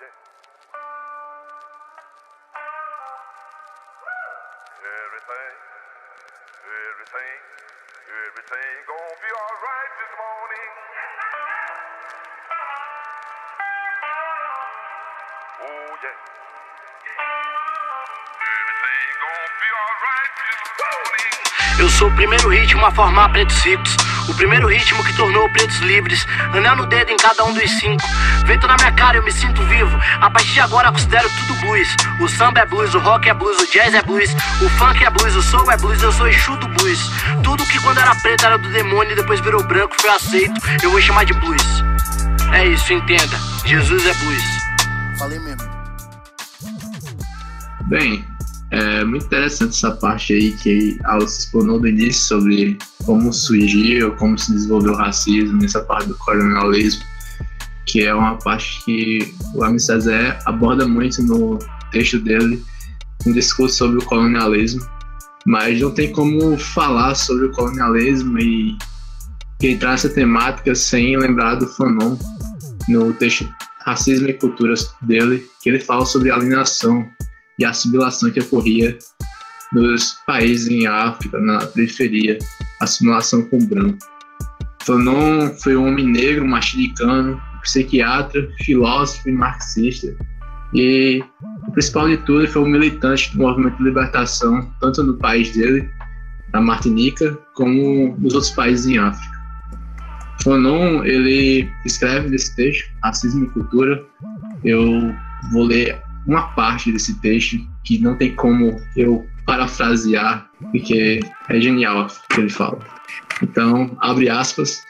Everything, everything, everything gonna be alright this morning. Oh yeah. Everything gonna be alright this morning. Eu sou o primeiro ritmo a formar pretos ricos. O primeiro ritmo que tornou pretos livres. Anel no dedo em cada um dos cinco. Vento na minha cara, eu me sinto vivo. A partir de agora considero tudo blues. O samba é blues, o rock é blues, o jazz é blues. O funk é blues, o soul é blues, eu sou Exu do blues. Tudo que quando era preto era do demônio e depois virou branco, foi aceito. Eu vou chamar de blues. É isso, entenda. Jesus é blues. Falei mesmo. Bem, é muito interessante essa parte aí que a Alice explanou do início sobre como surgiu, como se desenvolveu o racismo, nessa parte do colonialismo, que é uma parte que o Ami Cezé aborda muito no texto dele, um discurso sobre o colonialismo, mas não tem como falar sobre o colonialismo e entrar nessa temática sem lembrar do Fanon no texto Racismo e Culturas dele, que ele fala sobre alienação e assimilação que ocorria nos países em África, na periferia, assimilação com branco. Fanon foi um homem negro, machiricano, psiquiatra, filósofo e marxista. E o principal de tudo, foi um militante do movimento de libertação, tanto no país dele, na Martinica, como nos outros países em África. Fanon, ele escreve nesse texto, Racismo e Cultura. Eu vou ler uma parte desse texto que não tem como eu parafrasear, porque é genial o que ele fala. Então, abre aspas.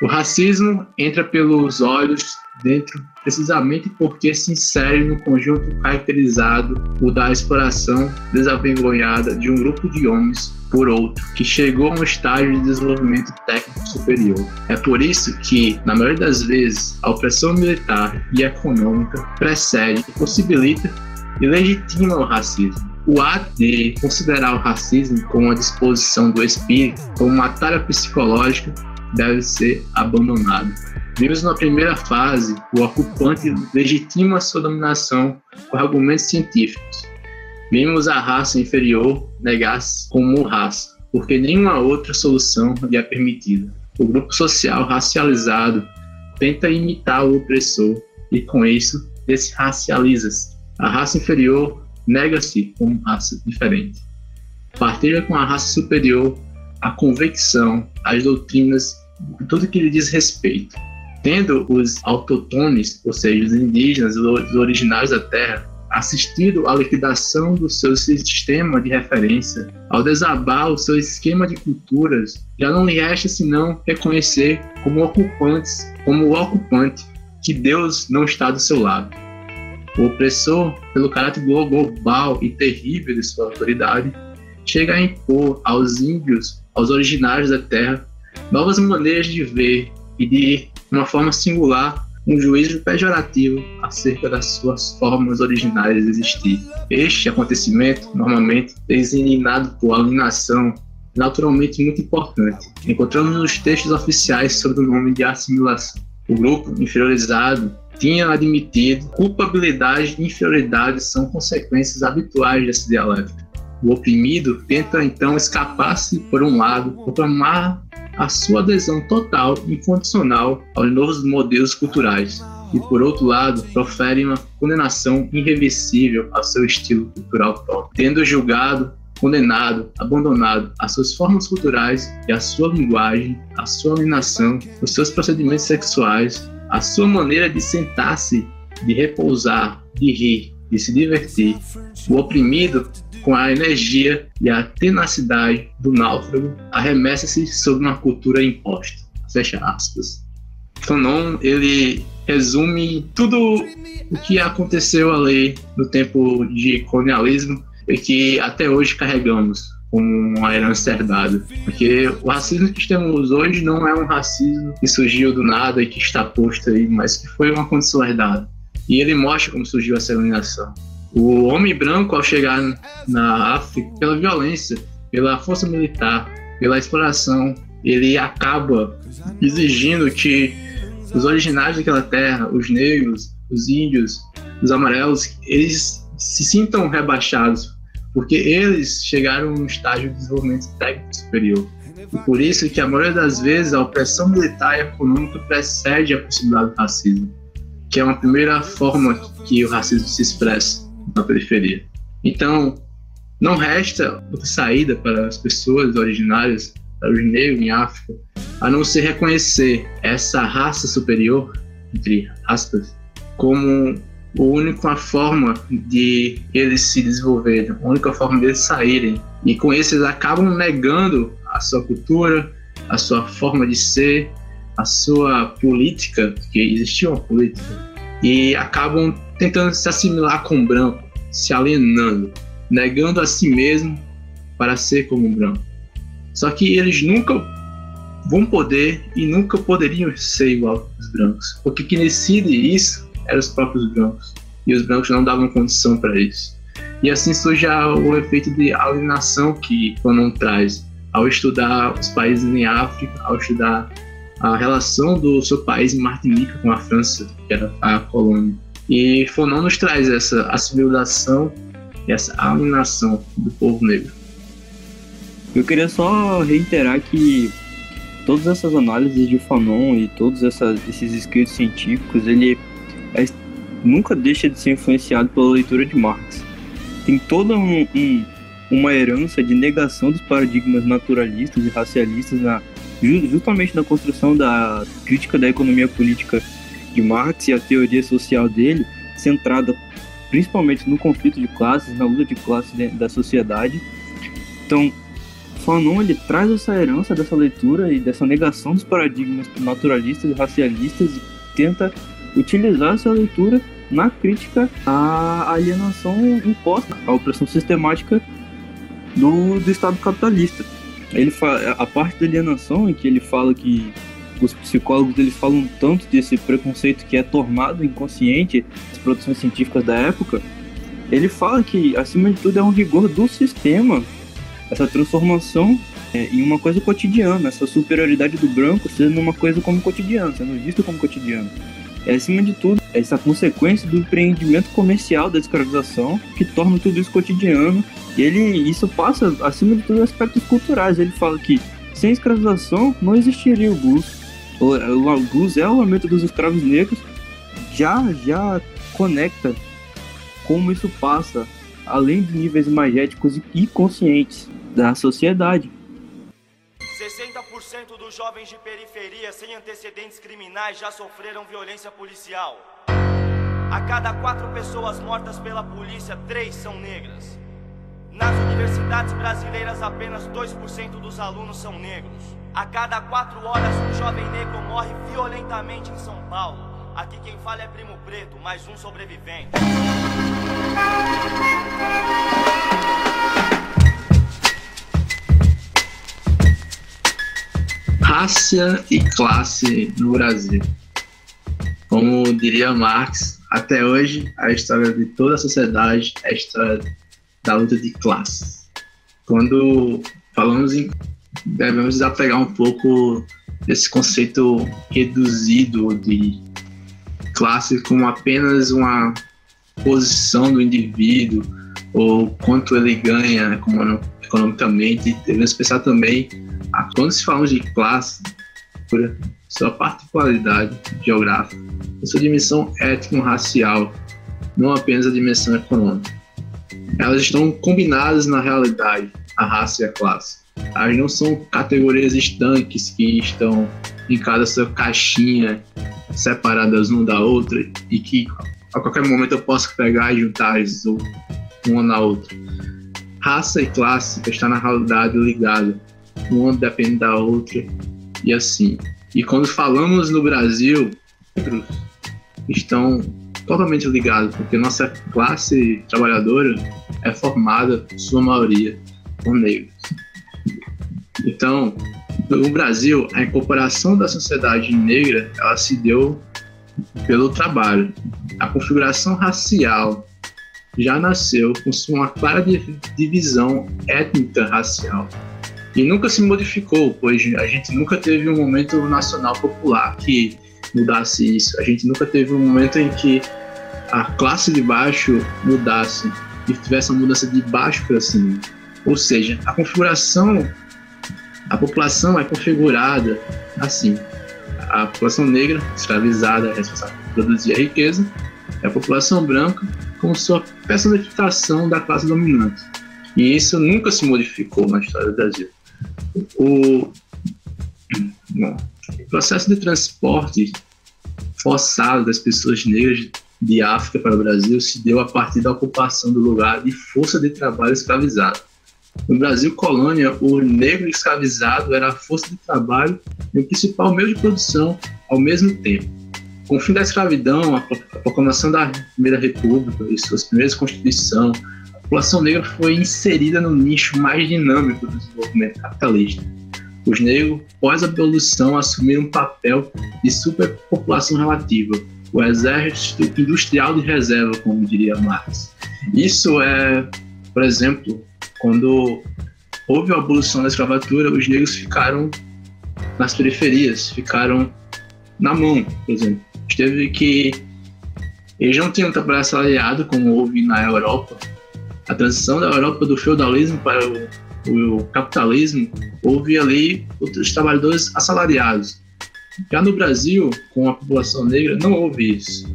O racismo entra pelos olhos dentro precisamente porque se insere no conjunto caracterizado por da exploração desavergonhada de um grupo de homens por outro, que chegou a um estágio de desenvolvimento técnico superior. É por isso que, na maioria das vezes, a opressão militar e econômica precede, possibilita e legitima o racismo. O ato de considerar o racismo como uma disposição do espírito, como uma tarefa psicológica, deve ser abandonado. Vimos na primeira fase o ocupante legitima sua dominação por argumentos científicos. Vimos a raça inferior negar-se como raça, porque nenhuma outra solução lhe é permitida. O grupo social racializado tenta imitar o opressor e, com isso, desracializa-se. A raça inferior nega-se como raça diferente. Partilha com a raça superior a convicção, as doutrinas, tudo que lhe diz respeito. Tendo os autotones, ou seja, os indígenas, os originários da terra, assistido à liquidação do seu sistema de referência, ao desabar o seu esquema de culturas, já não lhe resta senão reconhecer como ocupantes, como o ocupante, que Deus não está do seu lado. O opressor, pelo caráter global e terrível de sua autoridade, chega a impor aos índios, aos originários da terra, novas maneiras de ver e de uma forma singular um juízo pejorativo acerca das suas formas originais de existir. Este acontecimento, normalmente designado por alienação, naturalmente muito importante. Encontramos nos textos oficiais sobre o nome de assimilação. O grupo inferiorizado tinha admitido culpabilidade e inferioridade são consequências habituais dessa dialética. O oprimido tenta então escapar-se por um lado, proclamar a sua adesão total e incondicional aos novos modelos culturais, e, por outro lado, profere uma condenação irreversível ao seu estilo cultural próprio, tendo julgado, condenado, abandonado as suas formas culturais e a sua linguagem, a sua alienação, os seus procedimentos sexuais, a sua maneira de sentar-se, de repousar, de rir, de se divertir. O oprimido com a energia e a tenacidade do náufrago, arremessa-se sobre uma cultura imposta. Fecha aspas. Fanon, ele resume tudo o que aconteceu ali no tempo de colonialismo e que até hoje carregamos como uma herança herdada. Porque o racismo que temos hoje não é um racismo que surgiu do nada e que está posto aí, mas que foi uma condição herdada. E ele mostra como surgiu essa eliminação. O homem branco, ao chegar na África, pela violência, pela força militar, pela exploração, ele acaba exigindo que os originários daquela terra, os negros, os índios, os amarelos, eles se sintam rebaixados, porque eles chegaram a um estágio de desenvolvimento técnico superior. E por isso que a maioria das vezes a opressão militar e econômica precede a possibilidade do racismo, que é uma primeira forma que o racismo se expressa na periferia. Então, não resta outra saída para as pessoas originárias, para os negros em África, a não ser reconhecer essa raça superior, entre aspas, como a única forma de eles se desenvolverem, a única forma de eles saírem. E com isso eles acabam negando a sua cultura, a sua forma de ser, a sua política, porque existia uma política, e acabam tentando se assimilar com o branco, se alienando, negando a si mesmo para ser como um branco. Só que eles nunca vão poder e nunca poderiam ser igual aos brancos, porque quem decide isso eram os próprios brancos, e os brancos não davam condição para isso. E assim surge o efeito de alienação que Fanon traz ao estudar os países em África, ao estudar a relação do seu país Martinica com a França, que era a colônia. E Fanon nos traz essa assimilação e essa alienação do povo negro. Eu queria só reiterar que todas essas análises de Fanon e todos essas, esses escritos científicos, ele nunca deixa de ser influenciado pela leitura de Marx. Tem toda um, um, uma herança de negação dos paradigmas naturalistas e racialistas na, justamente na construção da crítica da economia política de Marx e a teoria social dele, centrada principalmente no conflito de classes, na luta de classes da sociedade. Então, Fanon ele traz essa herança dessa leitura e dessa negação dos paradigmas naturalistas e racialistas e tenta utilizar essa leitura na crítica à alienação imposta, à opressão sistemática do, do Estado capitalista. Ele a parte da alienação em que ele fala que os psicólogos eles falam tanto desse preconceito que é tornado inconsciente nas produções científicas da época, ele fala que acima de tudo é um rigor do sistema essa transformação é, em uma coisa cotidiana, essa superioridade do branco sendo uma coisa como cotidiana, sendo visto como cotidiano. É, acima de tudo, essa consequência do empreendimento comercial da escravização que torna tudo isso cotidiano. E ele, isso passa, acima de tudo, aspectos culturais. Ele fala que sem escravização não existiria o blues. O, o blues é o lamento dos escravos negros, já, já conecta como isso passa além de níveis magéticos e conscientes da sociedade. 60% dos jovens de periferia sem antecedentes criminais já sofreram violência policial. A cada quatro pessoas mortas pela polícia, três são negras. Nas universidades brasileiras, apenas 2% dos alunos são negros. A cada quatro horas, um jovem negro morre violentamente em São Paulo. Aqui quem fala é Primo Preto, mais um sobrevivente. Raça e classe no Brasil. Como diria Marx, até hoje a história de toda a sociedade é a história da luta de classes. Quando falamos em. devemos desapegar um pouco desse conceito reduzido de classe como apenas uma posição do indivíduo ou quanto ele ganha economicamente. Devemos pensar também, quando se fala de classe, por sua particularidade geográfica, sua dimensão étnico-racial, não apenas a dimensão econômica. Elas estão combinadas na realidade, a raça e a classe. Elas não são categorias estanques que estão em cada sua caixinha separadas uma da outra e que a qualquer momento eu posso pegar e juntar uma na outra. Raça e classe está na realidade ligada, uma depende da outra e assim. E quando falamos no Brasil, estão totalmente ligados, porque nossa classe trabalhadora é formada, sua maioria, por negros. Então, no Brasil, a incorporação da sociedade negra ela se deu pelo trabalho. A configuração racial já nasceu com uma clara divisão étnica racial e nunca se modificou, pois a gente nunca teve um momento nacional popular que mudasse isso. A gente nunca teve um momento em que a classe de baixo mudasse e tivesse uma mudança de baixo para cima. Ou seja, a configuração, a população é configurada assim. A população negra, escravizada, é responsável por produzir a riqueza, e a população branca como sua personificação da classe dominante. E isso nunca se modificou na história do Brasil. O, processo de transporte forçado das pessoas negras de África para o Brasil se deu a partir da ocupação do lugar de força de trabalho escravizado. No Brasil colônia, o negro escravizado era a força de trabalho e o principal meio de produção ao mesmo tempo. Com o fim da escravidão, a proclamação da Primeira República e suas primeiras constituições, população negra foi inserida no nicho mais dinâmico do desenvolvimento capitalista. Os negros, pós a abolição, assumiram um papel de superpopulação relativa, o exército industrial de reserva, como diria Marx. Isso é, por exemplo, quando houve a abolição da escravatura, os negros ficaram nas periferias, ficaram na mão, por exemplo. Teve que eles não tinham trabalho assalariado como houve na Europa. A transição da Europa do feudalismo para o, o capitalismo houve ali os trabalhadores assalariados. Já no Brasil, com a população negra, não houve isso.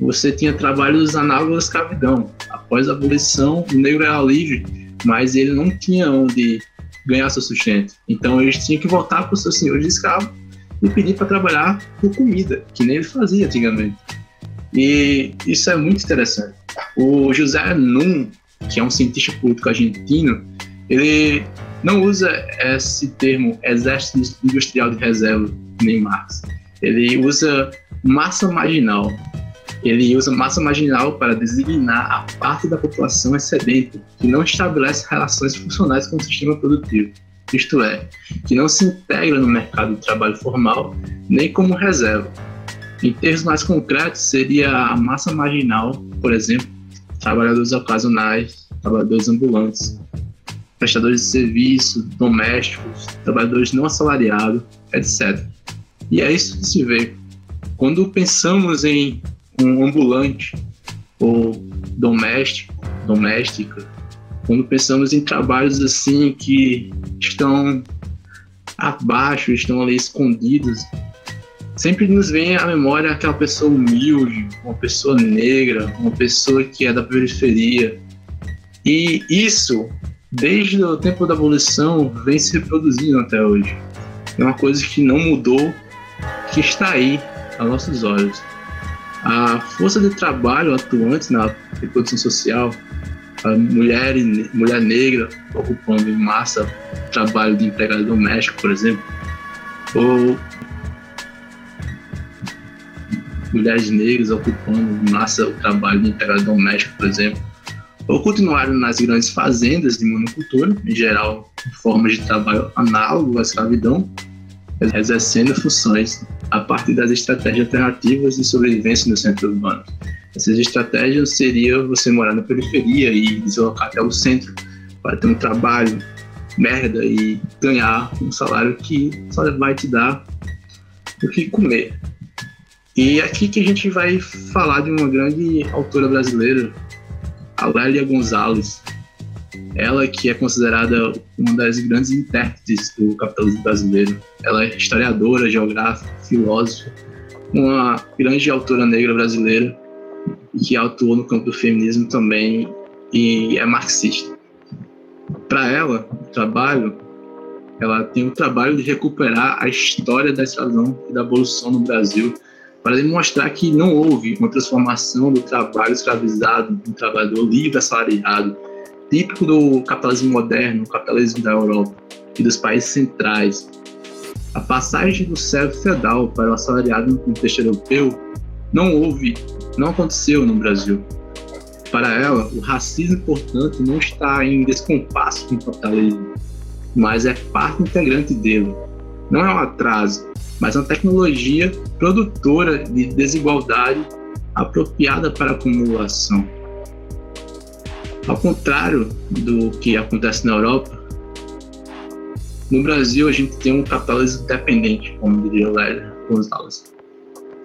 Você tinha trabalhos análogos à escravidão. Após a abolição, o negro era livre, mas ele não tinha onde ganhar seu sustento. Então eles tinham que voltar para os seus senhores de escravo e pedir para trabalhar por comida, que nem ele fazia antigamente. E isso é muito interessante. O José Num, que é um cientista político argentino, ele não usa esse termo exército industrial de reserva nem Marx. Ele usa massa marginal. Ele usa massa marginal para designar a parte da população excedente que não estabelece relações funcionais com o sistema produtivo, isto é, que não se integra no mercado de trabalho formal nem como reserva. Em termos mais concretos, seria a massa marginal, por exemplo, trabalhadores ocasionais, trabalhadores ambulantes, prestadores de serviço, domésticos, trabalhadores não assalariados, etc. E é isso que se vê. Quando pensamos em um ambulante ou doméstico, doméstica, quando pensamos em trabalhos assim que estão abaixo, estão ali escondidos, sempre nos vem à memória aquela pessoa humilde, uma pessoa negra, uma pessoa que é da periferia. E isso, desde o tempo da abolição, vem se reproduzindo até hoje. É uma coisa que não mudou que está aí a nossos olhos. A força de trabalho atuante na reprodução social, a mulher, mulher negra ocupando em massa trabalho de empregado doméstico, por exemplo, ou mulheres negras ocupando massa o trabalho de empregado doméstico, por exemplo, ou continuaram nas grandes fazendas de monocultura, em geral, formas de trabalho análogo à escravidão, exercendo funções a partir das estratégias alternativas de sobrevivência no centro urbano. Essas estratégias seriam você morar na periferia e deslocar até o centro para ter um trabalho merda e ganhar um salário que só vai te dar o que comer. E é aqui que a gente vai falar de uma grande autora brasileira, a Lélia Gonzalez. Ela que é considerada uma das grandes intérpretes do capitalismo brasileiro. Ela é historiadora, geógrafa, filósofa, uma grande autora negra brasileira que atuou no campo do feminismo também e é marxista. Para ela, o trabalho, ela tem o trabalho de recuperar a história da escravidão e da abolição no Brasil para demonstrar que não houve uma transformação do trabalho escravizado, um trabalhador livre assalariado, típico do capitalismo moderno, capitalismo da Europa e dos países centrais. A passagem do servo feudal para o assalariado no contexto europeu não houve, não aconteceu no Brasil. Para ela, o racismo, portanto, não está em descompasso com o capitalismo, mas é parte integrante dele. Não é um atraso, mas uma tecnologia produtora de desigualdade apropriada para a acumulação. Ao contrário do que acontece na Europa, no Brasil a gente tem um capitalismo dependente, como diria Lélia Gonzalez.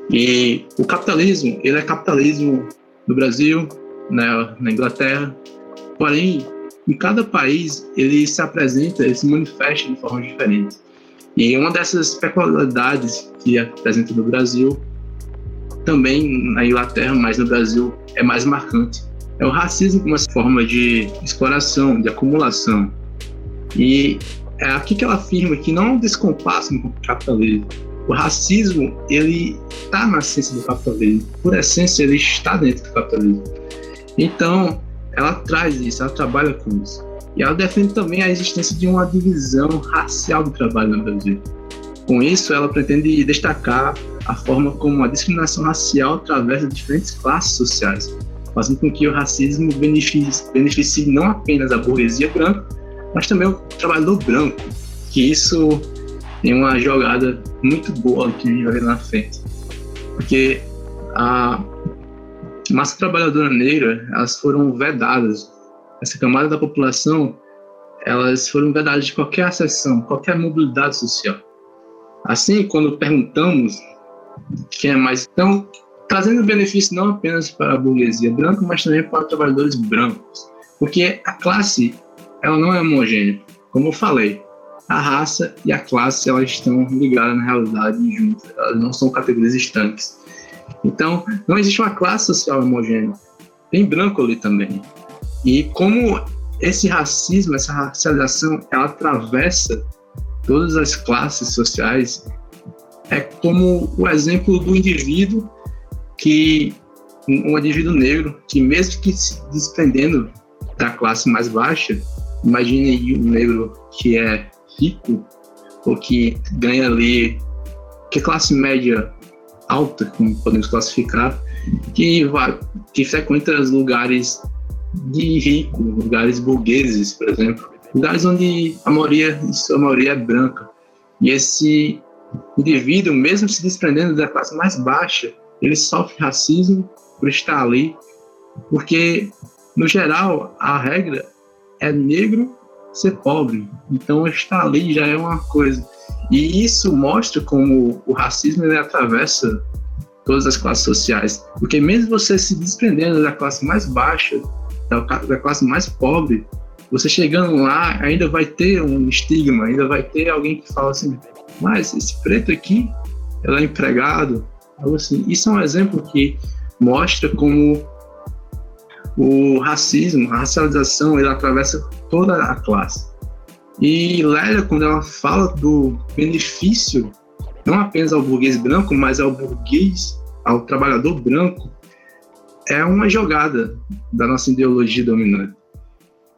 E o capitalismo, ele é capitalismo no Brasil, na, na Inglaterra, porém, em cada país, ele se apresenta, ele se manifesta de forma diferente. E uma dessas peculiaridades que apresenta no Brasil, também na Inglaterra, mas no Brasil é mais marcante, é o racismo como uma forma de exploração, de acumulação. E é aqui que ela afirma que não há um descompasso no capitalismo. O racismo, ele está na essência do capitalismo. Por essência, ele está dentro do capitalismo. Então, ela traz isso, ela trabalha com isso. E ela defende também a existência de uma divisão racial do trabalho no Brasil. Com isso, ela pretende destacar a forma como a discriminação racial atravessa diferentes classes sociais, fazendo com que o racismo beneficie, beneficie não apenas a burguesia branca, mas também o trabalhador branco, que isso tem uma jogada muito boa que a gente vai ver na frente. Porque a massa trabalhadora negra, elas foram vedadas. Essa camada da população, elas foram vedadas de qualquer acessão, qualquer mobilidade social. Assim, quando perguntamos quem é mais, então, trazendo benefício não apenas para a burguesia branca, mas também para trabalhadores brancos. Porque a classe, ela não é homogênea. Como eu falei, a raça e a classe elas estão ligadas na realidade juntas, elas não são categorias estanques. Então, não existe uma classe social homogênea. Tem branco ali também. E como esse racismo, essa racialização, ela atravessa todas as classes sociais, é como o exemplo do indivíduo que um indivíduo negro que mesmo que se desprendendo da classe mais baixa, imagine um negro que é rico ou que ganha ali, que é classe média alta, como podemos classificar, que vai, que frequenta os lugares de rico, lugares burgueses, por exemplo, lugares onde a maioria, a maioria é branca. E esse indivíduo, mesmo se desprendendo da classe mais baixa, ele sofre racismo por estar ali, porque no geral a regra é negro ser pobre. Então estar ali já é uma coisa. E isso mostra como o racismo ele atravessa todas as classes sociais. Porque mesmo você se desprendendo da classe mais baixa, da, classe mais pobre, você chegando lá ainda vai ter um estigma, ainda vai ter alguém que fala assim, mas esse preto aqui, ela é empregado. Assim, isso é um exemplo que mostra como o racismo, a racialização, ele atravessa toda a classe. E Lélia, quando ela fala do benefício, não apenas ao burguês branco, mas ao burguês, ao trabalhador branco, é uma jogada da nossa ideologia dominante.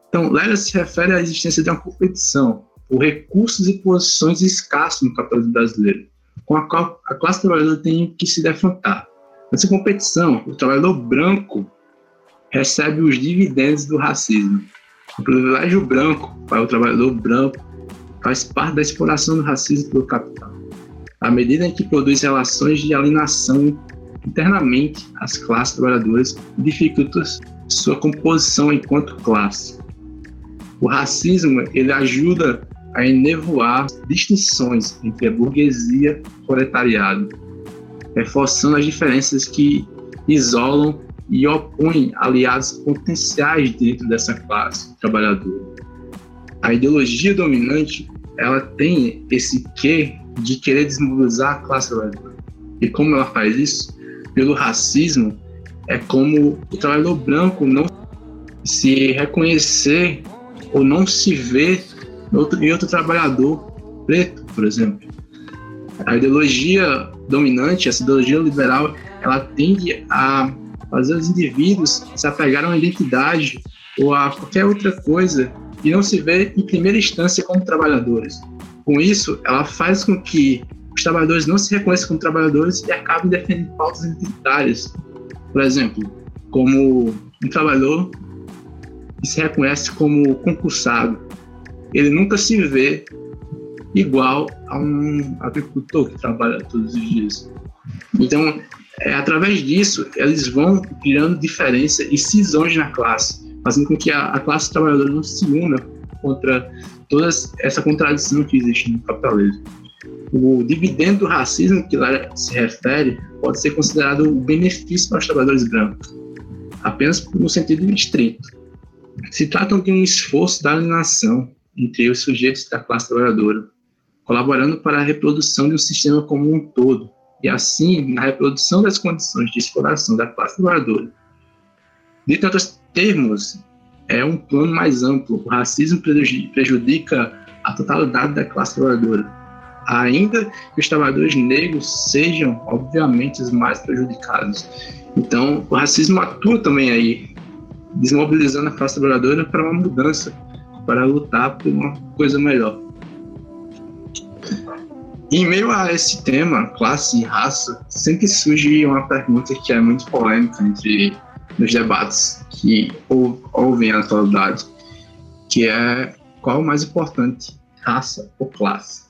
Então, Lélia se refere à existência de uma competição por recursos e posições escassos no capitalismo brasileiro, com a qual a classe trabalhadora tem que se defrontar. Nessa competição, o trabalhador branco recebe os dividendos do racismo. O privilégio branco para o trabalhador branco faz parte da exploração do racismo pelo capital. À medida em que produz relações de alienação internamente às classes trabalhadoras e dificulta sua composição enquanto classe. O racismo ele ajuda a enevoar distinções entre a burguesia e o proletariado, reforçando as diferenças que isolam e opõe aliados potenciais dentro dessa classe trabalhadora. A ideologia dominante ela tem esse quê de querer desmobilizar a classe trabalhadora. E como ela faz isso? Pelo racismo, é como o trabalhador branco não se reconhecer ou não se ver outro, em outro trabalhador preto, por exemplo. A ideologia dominante, essa ideologia liberal, ela tende a fazer os indivíduos se apegar a uma identidade ou a qualquer outra coisa e não se ver em primeira instância como trabalhadores. Com isso, ela faz com que os trabalhadores não se reconheçam como trabalhadores e acabem defendendo pautas identitárias. Por exemplo, como um trabalhador que se reconhece como concursado, ele nunca se vê igual a um agricultor que trabalha todos os dias. Então, é, através disso, eles vão criando diferença e cisões na classe, fazendo com que a, a classe trabalhadora não se una contra toda essa contradição que existe no capitalismo. O dividendo do racismo que lá se refere pode ser considerado um benefício para os trabalhadores brancos, apenas no sentido estrito. Se trata de um esforço da alienação entre os sujeitos da classe trabalhadora, colaborando para a reprodução de um sistema como um todo, e assim na reprodução das condições de exploração da classe trabalhadora. De tantos termos, é um plano mais amplo. O racismo prejudica a totalidade da classe trabalhadora, ainda que os trabalhadores negros sejam, obviamente, os mais prejudicados. Então, o racismo atua também aí, desmobilizando a classe trabalhadora para uma mudança, para lutar por uma coisa melhor. Em meio a esse tema, classe e raça, sempre surge uma pergunta que é muito polêmica entre os debates que ouvem a atualidade, que é qual o mais importante, raça ou classe?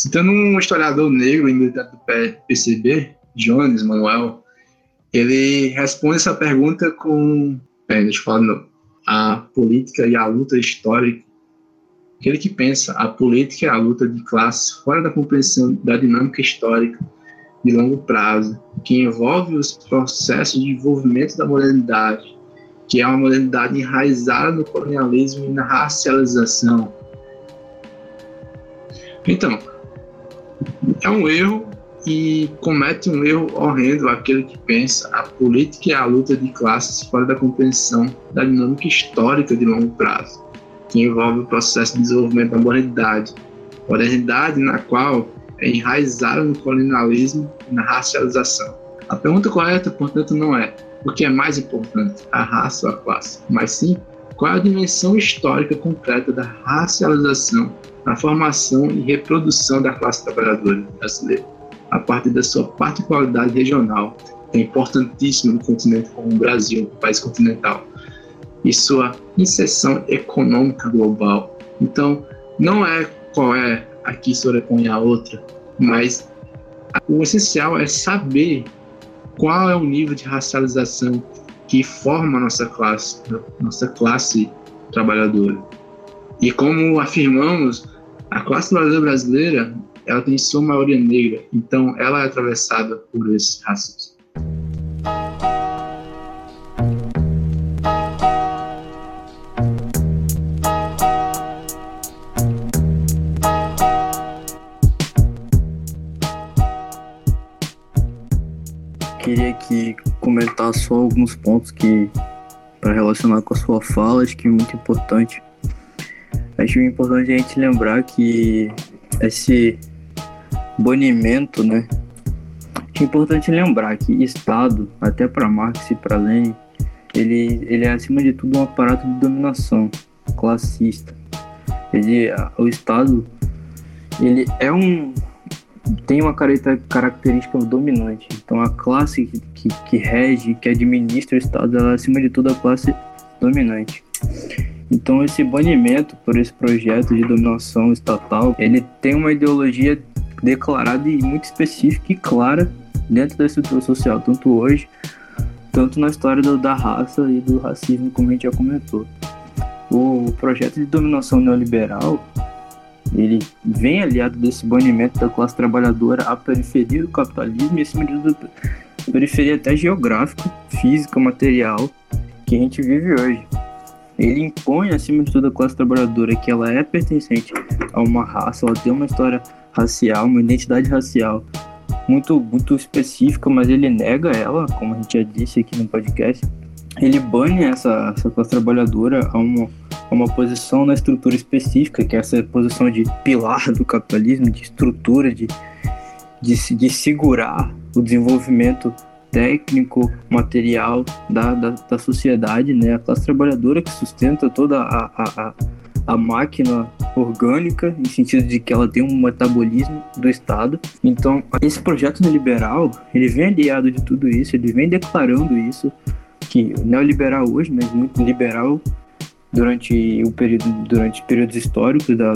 Citando um historiador negro e militante do PCB, Jones Manuel, ele responde essa pergunta com, é, deixa eu falar, a política e a luta histórica Aquele que pensa a política é a luta de classe fora da compreensão da dinâmica histórica de longo prazo, que envolve os processos de desenvolvimento da modernidade, que é uma modernidade enraizada no colonialismo e na racialização. Então, é um erro e comete um erro horrendo aquele que pensa a política é a luta de classes fora da compreensão da dinâmica histórica de longo prazo que envolve o processo de desenvolvimento da modernidade, modernidade na qual é enraizada no colonialismo e na racialização. A pergunta correta, portanto, não é o que é mais importante, a raça ou a classe, mas sim qual é a dimensão histórica concreta da racialização na formação e reprodução da classe trabalhadora brasileira, a partir da sua particularidade regional, que é importantíssima no continente como o Brasil, um país continental, e sua inserção econômica global. Então, não é qual é a sobrepõe a outra, mas o essencial é saber qual é o nível de racialização que forma a nossa classe, nossa classe trabalhadora. E como afirmamos, a classe trabalhadora brasileira ela tem sua maioria negra, então ela é atravessada por esse racismo. comentar só alguns pontos que para relacionar com a sua fala, acho que é muito importante. Acho importante a gente lembrar que esse banimento, né? Acho importante lembrar que Estado, até para Marx e para Lenin, ele, ele é acima de tudo um aparato de dominação classista. Ele, o Estado, ele é um, tem uma característica dominante. Então a classe que, que, que, rege, que administra o Estado, ela é acima de tudo a classe dominante. Então esse banimento por esse projeto de dominação estatal, ele tem uma ideologia declarada e muito específica e clara dentro da estrutura social, tanto hoje, tanto na história do, da raça e do racismo, como a gente já comentou. O projeto de dominação neoliberal, ele vem aliado desse banimento da classe trabalhadora à periferia do capitalismo e acima de tudo periferia até geográfica, física, material que a gente vive hoje. Ele impõe acima de tudo a classe trabalhadora que ela é pertencente a uma raça, ela tem uma história racial, uma identidade racial muito muito específica, mas ele nega ela, como a gente já disse aqui no podcast. Ele bane essa, essa classe trabalhadora a uma uma posição na estrutura específica, que é essa posição de pilar do capitalismo, de estrutura, de, de, de segurar o desenvolvimento técnico, material da, da, da, sociedade, né? A classe trabalhadora que sustenta toda a, a, a, máquina orgânica, em sentido de que ela tem um metabolismo do Estado. Então, esse projeto neoliberal, ele vem aliado de tudo isso, ele vem declarando isso, que neoliberal hoje, mas muito liberal durante o período durante períodos históricos da,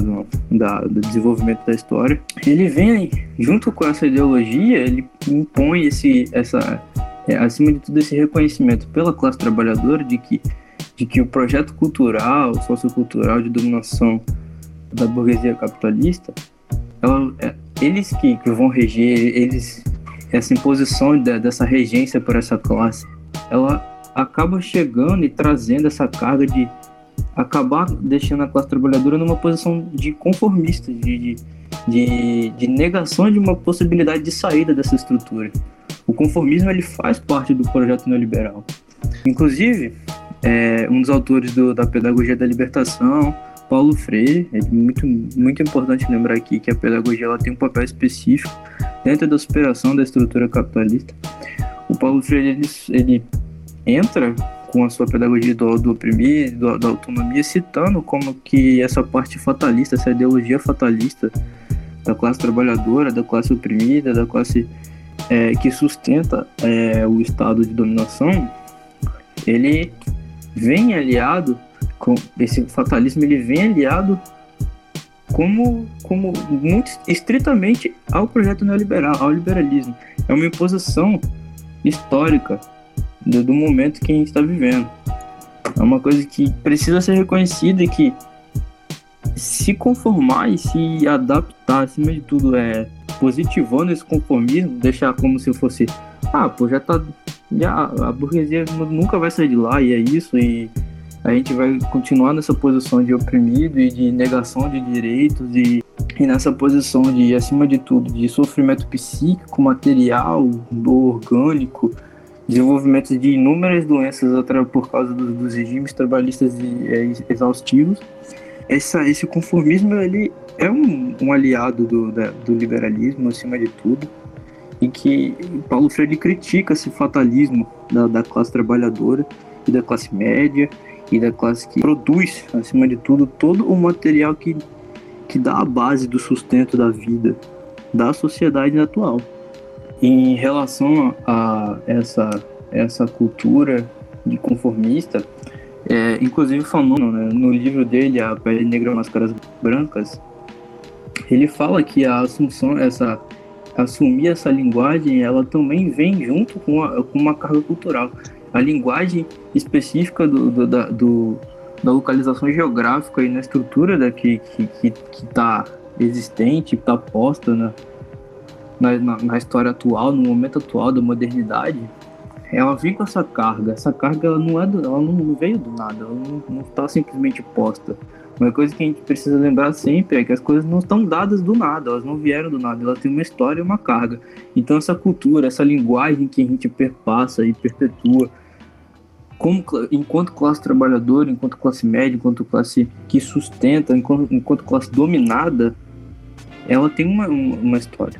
da, do desenvolvimento da história. Ele vem junto com essa ideologia ele impõe esse essa é, acima de tudo esse reconhecimento pela classe trabalhadora de que de que o projeto cultural sociocultural de dominação da burguesia capitalista ela é, eles que, que vão reger, eles essa imposição da, dessa regência por essa classe, ela acaba chegando e trazendo essa carga de acabar deixando a classe trabalhadora numa posição de conformista, de, de, de, negação de uma possibilidade de saída dessa estrutura. O conformismo ele faz parte do projeto neoliberal. Inclusive, é, um dos autores do, da Pedagogia da Libertação, Paulo Freire, é muito, muito importante lembrar aqui que a pedagogia ela tem um papel específico dentro da superação da estrutura capitalista. O Paulo Freire ele, ele entra com a sua pedagogia do, do do, da autonomia, citando como que essa parte fatalista, essa ideologia fatalista da classe trabalhadora, da classe oprimida, da classe é, que sustenta é, o estado de dominação, ele vem aliado com esse fatalismo, ele vem aliado como, como muito estritamente ao projeto neoliberal, ao liberalismo. É uma imposição histórica do, do momento que a gente está vivendo. É uma coisa que precisa ser reconhecida e que se conformar e se adaptar, acima de tudo, é positivando esse conformismo, deixar como se fosse, ah, pô, já tá, já a burguesia nunca vai sair de lá e é isso e a gente vai continuar nessa posição de oprimido e de negação de direitos e, e nessa posição de, acima de tudo, de sofrimento psíquico, material, orgânico, desenvolvimento de inúmeras doenças por causa do, dos regimes trabalhistas é, exaustivos. Essa, esse conformismo ele é um, um aliado do, da, do liberalismo acima de tudo e que Paulo Freire critica esse fatalismo da, da classe trabalhadora e da classe média e da classe que produz acima de tudo todo o material que, que dá a base do sustento da vida da sociedade atual. Em relação a essa, essa cultura de conformista, é, inclusive Fanon, né, no livro dele, A Pele Negra Máscaras Brancas, ele fala que a assunção, essa assumir essa linguagem, ela também vem junto com, a, com uma carga cultural. A linguagem específica do, do, da, do, da localização geográfica e na estrutura da, que está que, que tá existente, está posta na, na, na, história atual, no momento atual da modernidade, ela vem com essa carga. Essa carga ela não, é do, ela não veio do nada, ela não está simplesmente posta. Uma coisa que a gente precisa lembrar sempre é que as coisas não estão dadas do nada, elas não vieram do nada, ela tem uma história e uma carga. Então essa cultura, essa linguagem que a gente perpassa e perpetua, como, enquanto classe trabalhadora, enquanto classe média, enquanto classe que sustenta, enquanto, enquanto classe dominada, ela tem uma, uma história.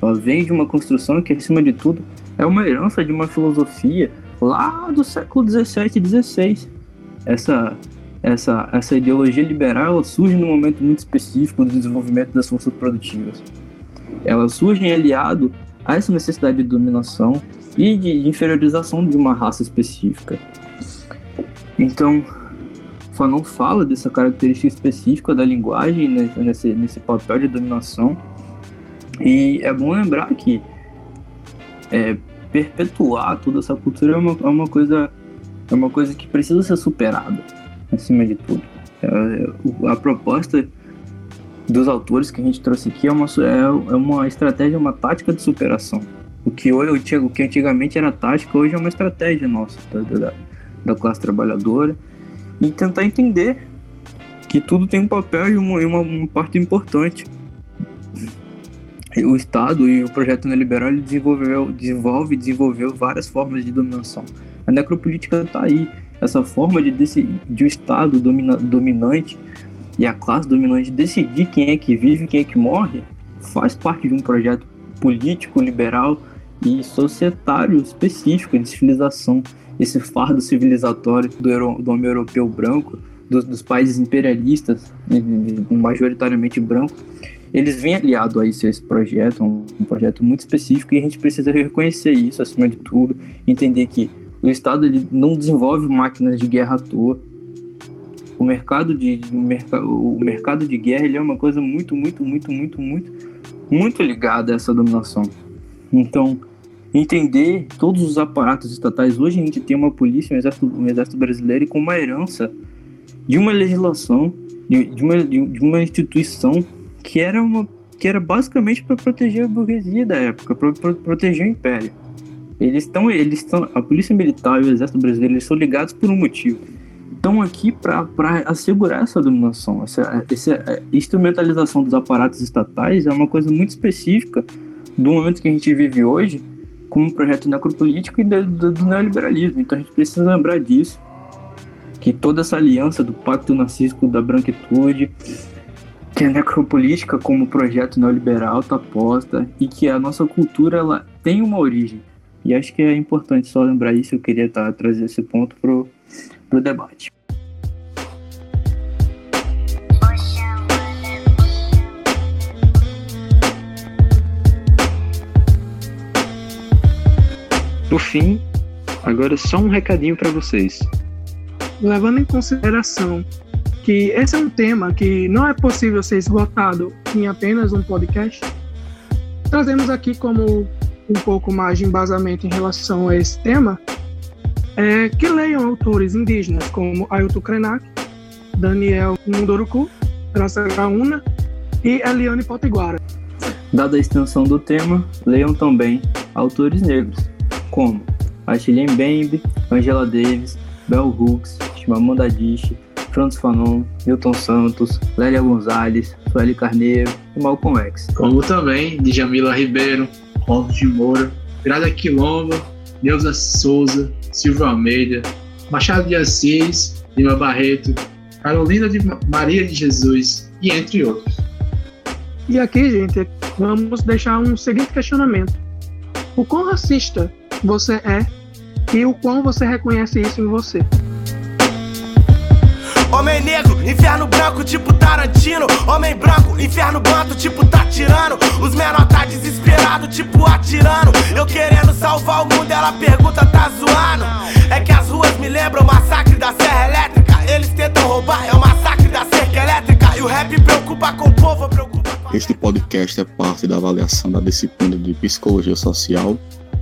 Ela vem de uma construção que, acima de tudo, é uma herança de uma filosofia lá do século 17 e 16. Essa, essa, essa ideologia liberal surge num momento muito específico do desenvolvimento das forças produtivas. Ela surge aliado a essa necessidade de dominação e de inferiorização de uma raça específica. Então, Fanon fala dessa característica específica da linguagem nesse, nesse papel de dominação e é bom lembrar que é, perpetuar toda essa cultura é uma, é uma coisa é uma coisa que precisa ser superada acima de tudo. É, a proposta dos autores que a gente trouxe aqui é uma, é, é uma estratégia, uma tática de superação. O que, hoje, o que antigamente era tática, hoje é uma estratégia nossa, da, da, classe trabalhadora, e tentar entender que tudo tem um papel e uma, uma, uma parte importante o Estado e o projeto neoliberal ele desenvolveu, desenvolve e desenvolveu várias formas de dominação. A necropolítica está aí, essa forma de, de o Estado domina, dominante e a classe dominante decidir quem é que vive e quem é que morre, faz parte de um projeto político, liberal e societário específico de civilização. Esse fardo civilizatório do, do homem europeu branco, dos, dos países imperialistas, majoritariamente branco, eles vêm aliado a esse, esse projeto, um, um, projeto muito específico, e a gente precisa reconhecer isso acima de tudo, entender que o Estado ele não desenvolve máquinas de guerra à toa. O mercado de, o mercado de guerra ele é uma coisa muito, muito, muito, muito, muito, muito ligada a essa dominação. Então, entender todos os aparatos estatais. Hoje a gente tem uma polícia, um exército, um exército brasileiro com uma herança de uma legislação, de, de, uma, de uma instituição que era uma que era basicamente para proteger a burguesia da época, para proteger o império. Eles estão, eles estão, a polícia militar e o exército brasileiro eles são ligados por um motivo. Estão aqui para assegurar essa dominação, essa, essa instrumentalização dos aparatos estatais é uma coisa muito específica do momento que a gente vive hoje, como um projeto necropolítico e do, do, do neoliberalismo. Então a gente precisa lembrar disso, que toda essa aliança do pacto narcísico da branquitude, que a necropolítica como projeto neoliberal está posta e que a nossa cultura ela tem uma origem. E acho que é importante só lembrar isso, eu queria tá, trazer esse ponto pro, pro debate. Por fim, agora só um recadinho para vocês. Levando em consideração que esse é um tema que não é possível ser esgotado em apenas um podcast, trazemos aqui como um pouco mais de embasamento em relação a esse tema, é que leiam autores indígenas como Ailton Krenak, Daniel Munduruku, Graça Graúna e Eliane Potiguara. Dada a extensão do tema, leiam também autores negros, como Achille Mbembe, Angela Davis, Bell Hooks, Chimamanda Adichie, Francis Fanon, Milton Santos, Lélia Gonzalez, Sueli Carneiro e Malcolm X. Como também de Jamila Ribeiro, Ronald de Moura, Grada Quilomba, Neuza Souza, Silvio Almeida, Machado de Assis, Lima Barreto, Carolina de Maria de Jesus e entre outros. E aqui, gente, vamos deixar um seguinte questionamento. O quão racista você é e o quão você reconhece isso em você? Homem negro, inferno branco tipo Tarantino. Homem branco, inferno banto tipo tá tirando. Os menor tá desesperado tipo atirando. Eu querendo salvar o mundo, ela pergunta, tá zoando? É que as ruas me lembram o massacre da Serra Elétrica. Eles tentam roubar, é o massacre da cerca elétrica. E o rap preocupa com o povo, preocupa Este podcast é parte da avaliação da disciplina de Psicologia Social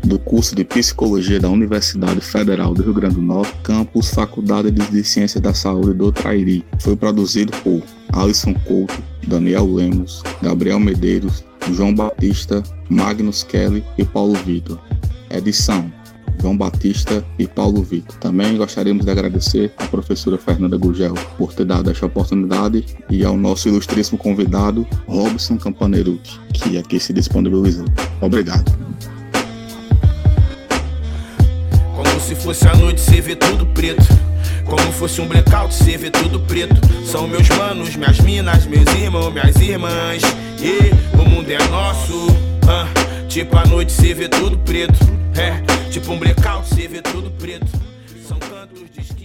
do curso de Psicologia da Universidade Federal do Rio Grande do Norte, campus Faculdade de Ciências da Saúde do Trairi. Foi produzido por Alisson Couto, Daniel Lemos, Gabriel Medeiros, João Batista, Magnus Kelly e Paulo Vitor. Edição João Batista e Paulo Vitor. Também gostaríamos de agradecer à professora Fernanda Gugel por ter dado esta oportunidade e ao nosso ilustríssimo convidado, Robson Campanerucci, que aqui se disponibilizou. Obrigado. Fosse a noite, cê vê tudo preto. Como fosse um blackout, cê vê tudo preto. São meus manos, minhas minas, meus irmãos, minhas irmãs. E o mundo é nosso. Uh, tipo a noite, cê vê tudo preto. É, tipo um blackout, cê vê tudo preto. São cantos de esquina